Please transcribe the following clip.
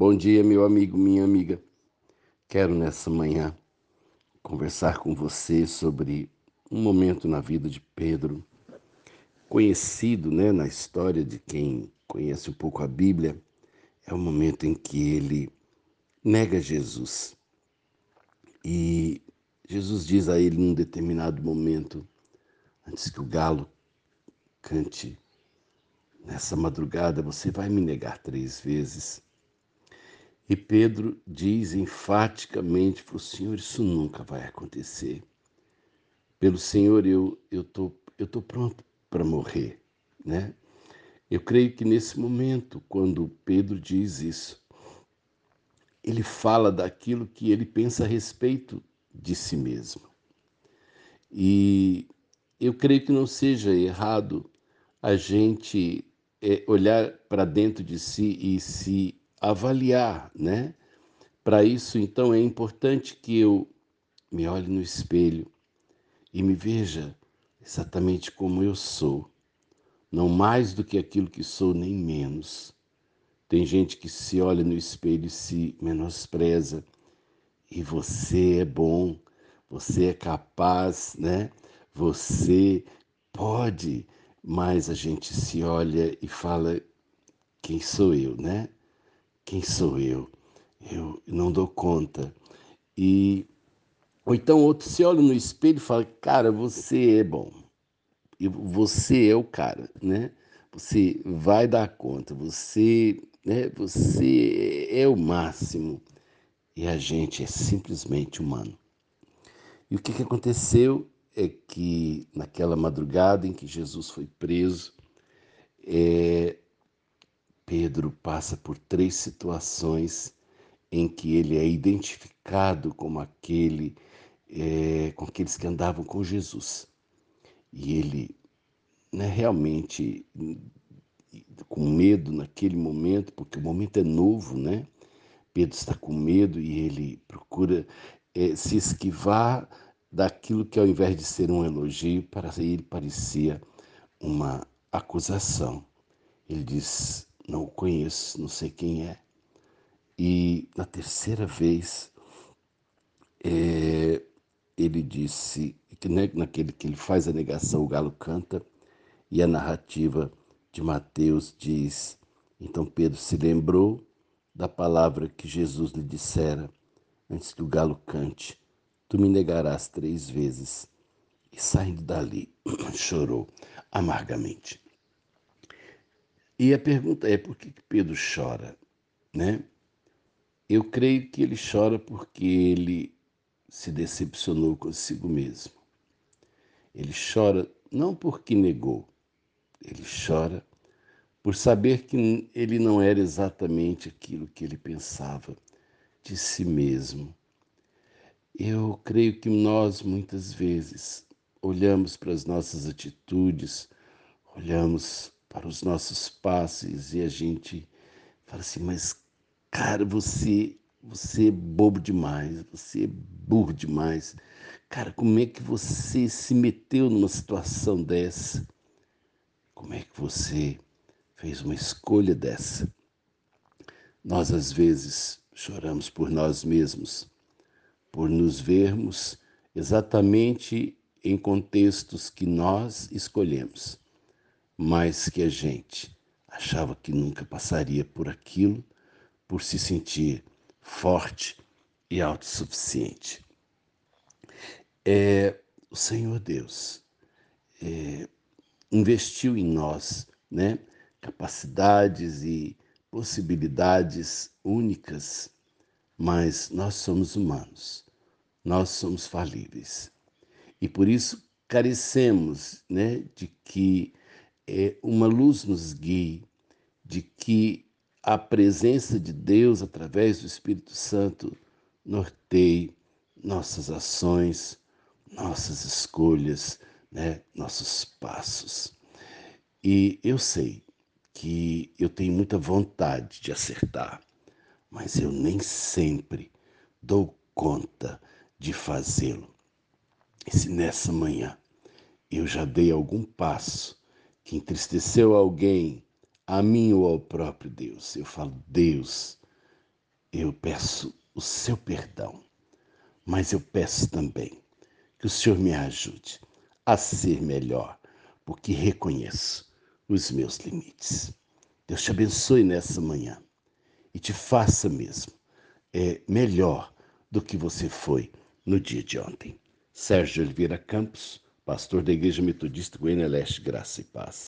Bom dia, meu amigo, minha amiga. Quero nessa manhã conversar com você sobre um momento na vida de Pedro, conhecido né, na história de quem conhece um pouco a Bíblia. É o momento em que ele nega Jesus. E Jesus diz a ele num determinado momento, antes que o galo cante, nessa madrugada você vai me negar três vezes. E Pedro diz enfaticamente para o Senhor: Isso nunca vai acontecer. Pelo Senhor, eu estou eu tô pronto para morrer. Né? Eu creio que nesse momento, quando Pedro diz isso, ele fala daquilo que ele pensa a respeito de si mesmo. E eu creio que não seja errado a gente é, olhar para dentro de si e se avaliar, né? Para isso, então, é importante que eu me olhe no espelho e me veja exatamente como eu sou, não mais do que aquilo que sou, nem menos. Tem gente que se olha no espelho e se menospreza, e você é bom, você é capaz, né? Você pode, mas a gente se olha e fala: quem sou eu, né? Quem sou eu? Eu não dou conta. E ou então outro se olha no espelho e fala: "Cara, você é bom. E você é o cara, né? Você vai dar conta. Você, né? Você é o máximo." E a gente é simplesmente humano. E o que, que aconteceu é que naquela madrugada em que Jesus foi preso, é, Pedro passa por três situações em que ele é identificado como aquele, é, com aqueles que andavam com Jesus. E ele né, realmente com medo naquele momento, porque o momento é novo, né? Pedro está com medo e ele procura é, se esquivar daquilo que, ao invés de ser um elogio, para ele parecia uma acusação. Ele diz: não o conheço, não sei quem é. E na terceira vez, é, ele disse que né, naquele que ele faz a negação, o galo canta, e a narrativa de Mateus diz: então Pedro se lembrou da palavra que Jesus lhe dissera antes que o galo cante: Tu me negarás três vezes. E saindo dali, chorou amargamente. E a pergunta é: por que Pedro chora? Né? Eu creio que ele chora porque ele se decepcionou consigo mesmo. Ele chora não porque negou, ele chora por saber que ele não era exatamente aquilo que ele pensava de si mesmo. Eu creio que nós muitas vezes olhamos para as nossas atitudes, olhamos para os nossos passos e a gente fala assim, mas cara, você, você é bobo demais, você é burro demais. Cara, como é que você se meteu numa situação dessa? Como é que você fez uma escolha dessa? Nós às vezes choramos por nós mesmos, por nos vermos exatamente em contextos que nós escolhemos mas que a gente achava que nunca passaria por aquilo por se sentir forte e autossuficiente. É, o Senhor Deus é, investiu em nós né, capacidades e possibilidades únicas, mas nós somos humanos, nós somos falíveis. E por isso carecemos né, de que uma luz nos guie de que a presença de Deus através do Espírito Santo norteie nossas ações, nossas escolhas, né, nossos passos. E eu sei que eu tenho muita vontade de acertar, mas eu nem sempre dou conta de fazê-lo. E se nessa manhã eu já dei algum passo que entristeceu alguém, a mim ou ao próprio Deus. Eu falo, Deus, eu peço o seu perdão, mas eu peço também que o Senhor me ajude a ser melhor, porque reconheço os meus limites. Deus te abençoe nessa manhã e te faça mesmo é melhor do que você foi no dia de ontem. Sérgio Oliveira Campos, pastor da Igreja Metodista Goiânia Leste, Graça e Paz.